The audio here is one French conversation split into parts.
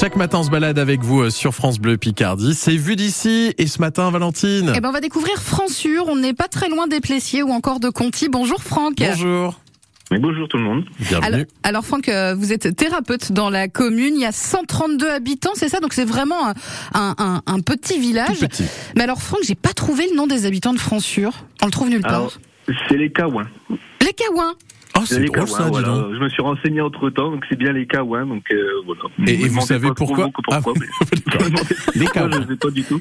Chaque matin, on se balade avec vous euh, sur France Bleu Picardie. C'est vu d'ici. Et ce matin, Valentine. Eh ben, on va découvrir Fransure. On n'est pas très loin des Plessiers ou encore de Conti. Bonjour Franck. Bonjour. Mais bonjour tout le monde. Bienvenue. Alors, alors Franck, euh, vous êtes thérapeute dans la commune. Il y a 132 habitants, c'est ça? Donc c'est vraiment un, un, petit village. Tout petit. Mais alors Franck, j'ai pas trouvé le nom des habitants de Fransure. On le trouve nulle part. Alors, c'est les Kawins. Les Kawins. Oh, c'est les drôle Kawins, ça, dis voilà. donc. Je me suis renseigné entre temps, donc c'est bien les Kawins, donc euh, voilà. Et- vous savez pourquoi Ah, mais-. Les Kawins. Je sais pas du tout.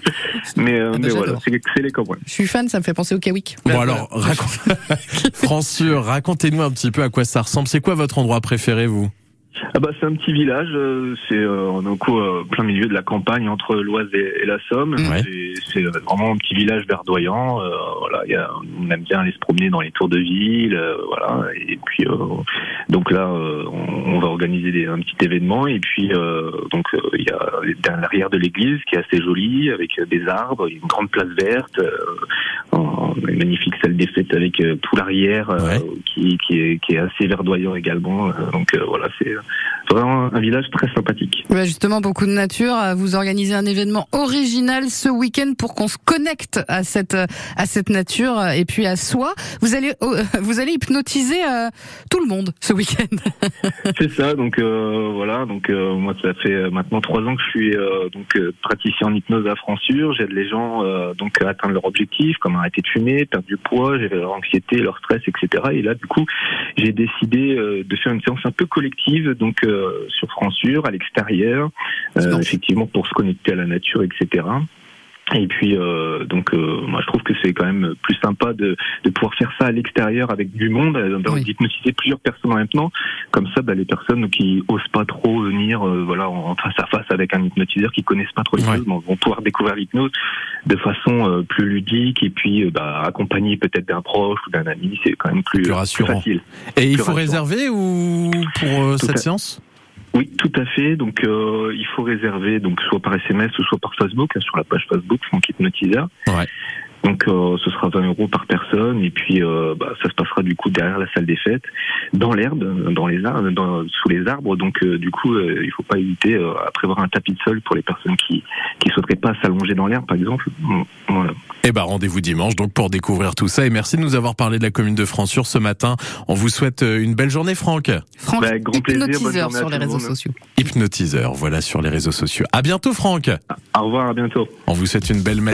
Mais, euh, Ah bah, mais voilà, c'est les, Kawins. Je suis fan, ça me fait penser au Kawick. Bon alors, raconte... Fransure, racontez-nous un petit peu à quoi ça ressemble. C'est quoi votre endroit préféré, vous? Ah bah c'est un petit village, euh, c'est euh, on est au coup, euh, plein milieu de la campagne entre l'Oise et, et la Somme. Ouais. C'est- vraiment un petit village verdoyant. euh, voilà, il y a, on aime bien aller se promener dans les tours de ville, euh, voilà. Et puis euh, donc là, euh, on, on va organiser des, un petit événement et puis euh, donc il y a l'arrière de l'église qui est assez joli avec des arbres, une grande place verte, euh, en- une magnifique salle des fêtes avec euh, tout l'arrière euh, Ouais. qui, qui, est, qui est assez verdoyant également. Euh, donc euh, voilà, c'est vraiment un village très sympathique. Ouais, justement, beaucoup de nature. Euh, Vous organisez un événement original ce week-end pour qu'on se connecte à cette à cette nature euh, et puis à soi. Vous allez euh, vous allez hypnotiser euh, tout le monde ce week-end. C'est ça, donc euh, voilà, donc euh, moi ça fait euh, maintenant trois ans que je suis euh, donc euh, praticien en hypnose à Fransure. J'aide les gens euh, donc à atteindre leur objectif, comme arrêter de fumer, perdre du poids, gérer leur anxiété, leur stress, etc. Et là du coup j'ai décidé euh, de faire une séance un peu collective, donc euh, sur Fransure, à l'extérieur, euh, effectivement pour se connecter à la nature, etc. Et puis euh, donc euh, moi je trouve que c'est quand même plus sympa de, de pouvoir faire ça à l'extérieur avec du monde, euh, Oui. d'hypnotiser plusieurs personnes en même temps. Comme ça, bah, les personnes qui osent pas trop venir, euh, voilà, en face à face avec un hypnotiseur, qui connaissent pas trop l'hypnose, Ouais. vont vont pouvoir découvrir l'hypnose de façon euh, plus ludique et puis euh, bah, accompagné peut-être d'un proche ou d'un ami, c'est quand même plus, Plus rassurant. facile. Et il faut rassurant. réserver ou pour Tout cette séance? Oui, tout à fait. Donc euh, il faut réserver donc soit par SMS ou soit par Facebook hein, sur la page Facebook Franck Hypnotiseur. Ouais. Donc euh, ce sera 20 euros par personne et puis euh, bah, ça se passera du coup derrière la salle des fêtes, dans l'herbe, dans les arbres, dans, sous les arbres. Donc euh, du coup euh, il faut pas hésiter euh, à prévoir un tapis de sol pour les personnes qui qui souhaiteraient pas s'allonger dans l'herbe par exemple. Voilà. Eh ben, rendez-vous dimanche donc pour découvrir tout ça. Et merci de nous avoir parlé de la commune de Fransure ce matin. On vous souhaite euh, une belle journée, Franck. Franck, Bah, grand plaisir, bonne hypnotiseur sur les réseaux monde. sociaux. Hypnotiseur, voilà sur les réseaux sociaux. À bientôt, Franck. Au revoir, à bientôt. On vous souhaite une belle